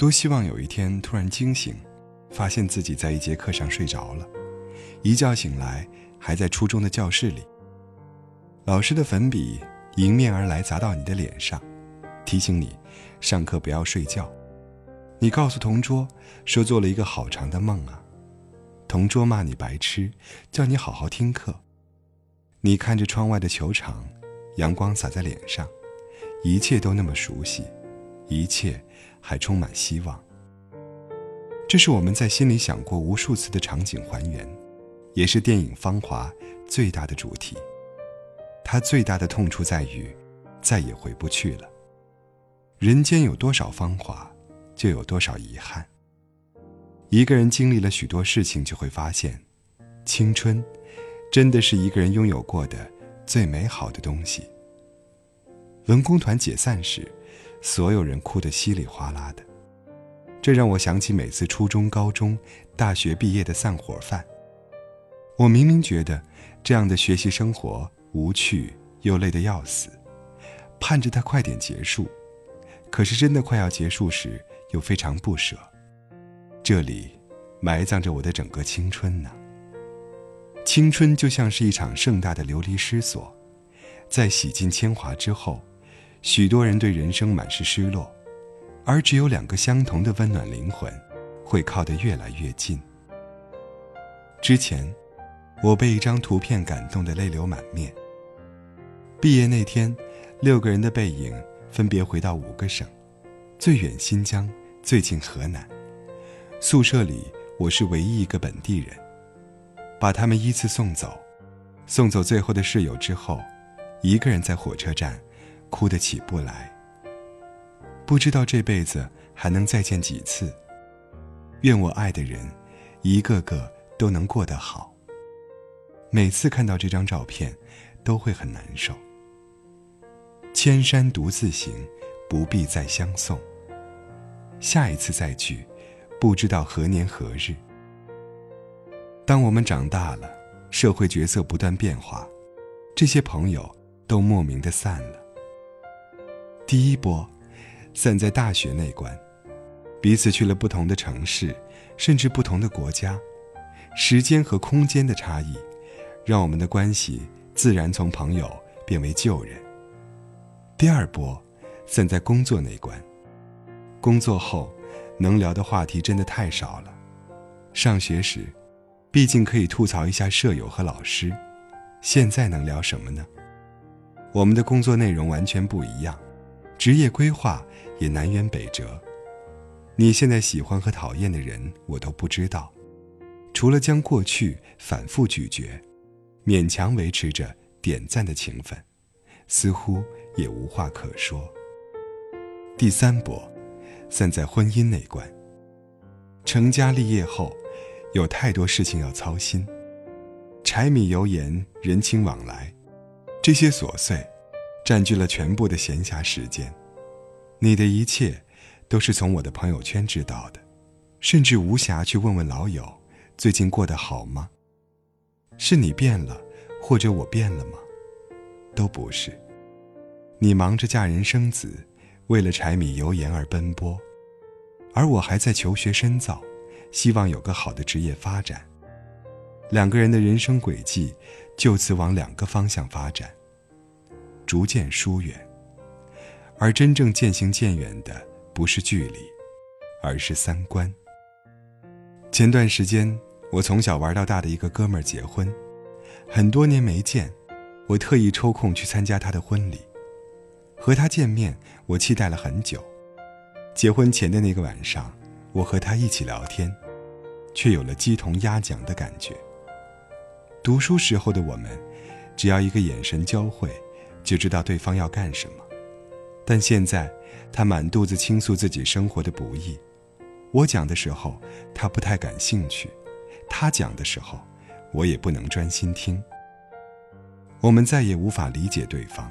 多希望有一天突然惊醒，发现自己在一节课上睡着了，一觉醒来还在初中的教室里。老师的粉笔迎面而来，砸到你的脸上，提醒你上课不要睡觉。你告诉同桌说做了一个好长的梦啊，同桌骂你白痴，叫你好好听课。你看着窗外的球场，阳光洒在脸上，一切都那么熟悉，一切还充满希望。这是我们在心里想过无数次的场景还原，也是电影《芳华》最大的主题。它最大的痛处在于，再也回不去了。人间有多少芳华？就有多少遗憾。一个人经历了许多事情，就会发现，青春，真的是一个人拥有过的最美好的东西。文工团解散时，所有人哭得稀里哗啦的，这让我想起每次初中、高中、大学毕业的散伙饭。我明明觉得这样的学习生活无趣又累得要死，盼着它快点结束，可是真的快要结束时。又非常不舍，这里埋葬着我的整个青春呢。青春就像是一场盛大的流离失所，在洗尽铅华之后，许多人对人生满是失落，而只有两个相同的温暖灵魂，会靠得越来越近。之前，我被一张图片感动得泪流满面。毕业那天，六个人的背影分别回到五个省，最远新疆。最近河南宿舍里，我是唯一一个本地人。把他们依次送走，送走最后的室友之后，一个人在火车站，哭得起不来。不知道这辈子还能再见几次。愿我爱的人，一个个都能过得好。每次看到这张照片，都会很难受。千山独自行，不必再相送。下一次再聚，不知道何年何日。当我们长大了，社会角色不断变化，这些朋友都莫名的散了。第一波，散在大学那关，彼此去了不同的城市，甚至不同的国家，时间和空间的差异，让我们的关系自然从朋友变为旧人。第二波，散在工作那关。工作后，能聊的话题真的太少了。上学时，毕竟可以吐槽一下舍友和老师，现在能聊什么呢？我们的工作内容完全不一样，职业规划也南辕北辙。你现在喜欢和讨厌的人，我都不知道。除了将过去反复咀嚼，勉强维持着点赞的情分，似乎也无话可说。第三波。散在婚姻那关。成家立业后，有太多事情要操心，柴米油盐、人情往来，这些琐碎，占据了全部的闲暇时间。你的一切，都是从我的朋友圈知道的，甚至无暇去问问老友，最近过得好吗？是你变了，或者我变了吗？都不是。你忙着嫁人生子。为了柴米油盐而奔波，而我还在求学深造，希望有个好的职业发展。两个人的人生轨迹就此往两个方向发展，逐渐疏远。而真正渐行渐远的不是距离，而是三观。前段时间，我从小玩到大的一个哥们儿结婚，很多年没见，我特意抽空去参加他的婚礼。和他见面，我期待了很久。结婚前的那个晚上，我和他一起聊天，却有了鸡同鸭讲的感觉。读书时候的我们，只要一个眼神交汇，就知道对方要干什么。但现在，他满肚子倾诉自己生活的不易，我讲的时候，他不太感兴趣；他讲的时候，我也不能专心听。我们再也无法理解对方。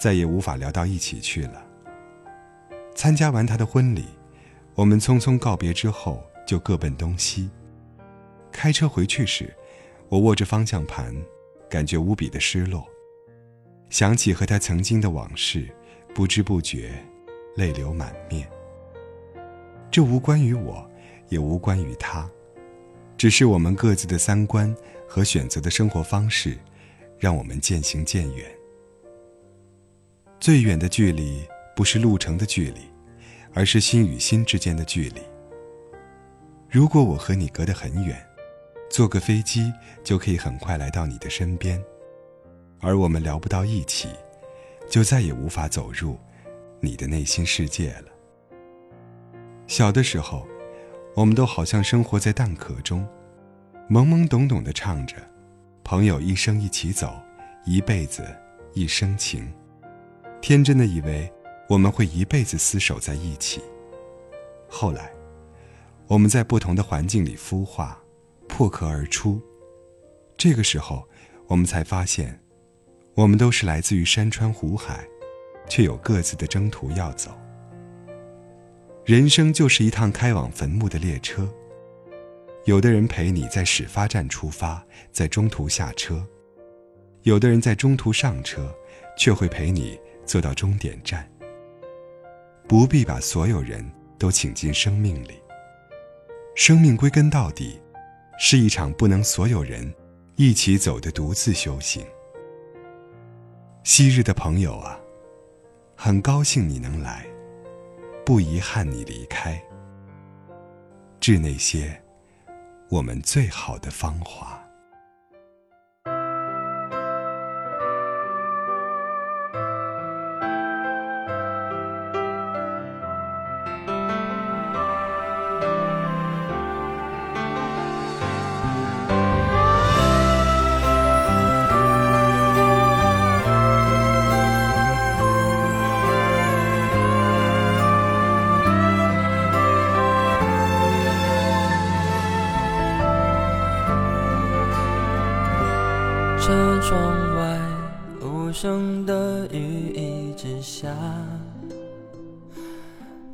再也无法聊到一起去了。参加完他的婚礼，我们匆匆告别之后，就各奔东西。开车回去时，我握着方向盘，感觉无比的失落。想起和他曾经的往事，不知不觉，泪流满面。这无关于我，也无关于他，只是我们各自的三观和选择的生活方式，让我们渐行渐远。最远的距离不是路程的距离，而是心与心之间的距离。如果我和你隔得很远，坐个飞机就可以很快来到你的身边，而我们聊不到一起，就再也无法走入你的内心世界了。小的时候，我们都好像生活在蛋壳中，懵懵懂懂地唱着“朋友一生一起走，一辈子一生情”，天真的以为我们会一辈子厮守在一起。后来。我们在不同的环境里孵化，破壳而出。这个时候，我们才发现，我们都是来自于山川湖海，却有各自的征途要走。人生就是一趟开往坟墓的列车。有的人陪你在始发站出发，在中途下车；有的人在中途上车，却会陪你坐到终点站。不必把所有人都请进生命里。生命归根到底，是一场不能所有人一起走的独自修行。昔日的朋友啊，很高兴你能来，不遗憾你离开。致那些我们最好的芳华。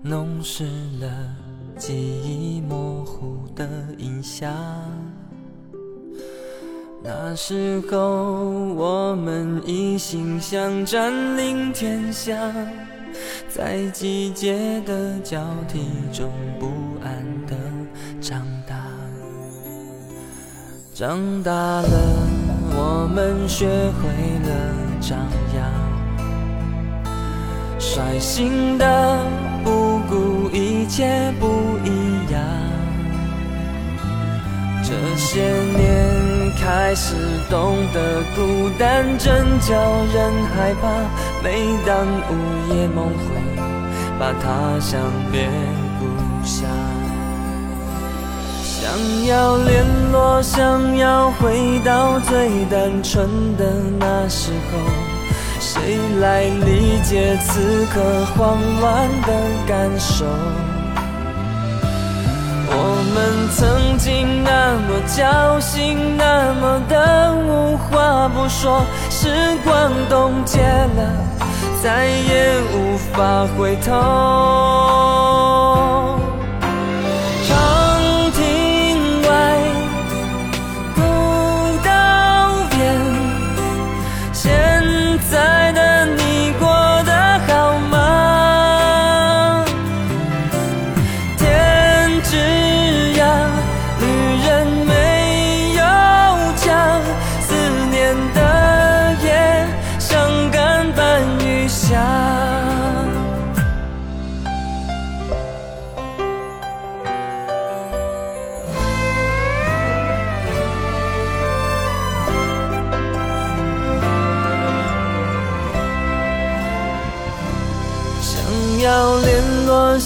弄湿了记忆模糊的印象。那时候我们一心想占领天下，在季节的交替中不安的长大，长大了。我们学会了张扬，率性的不顾一切不一样。这些年开始懂得孤单真叫人害怕，每当午夜梦回，把他乡别故乡。想要联络，想要回到最单纯的那时候，谁来理解此刻慌乱的感受？我们曾经那么交心，那么的无话不说，时光冻结了，再也无法回头。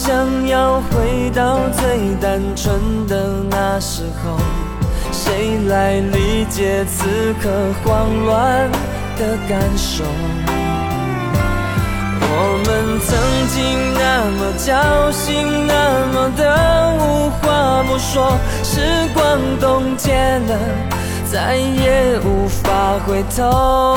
想要回到最单纯的那时候，谁来理解此刻慌乱的感受？我们曾经那么交心，那么的无话不说，时光冻结了，再也无法回头。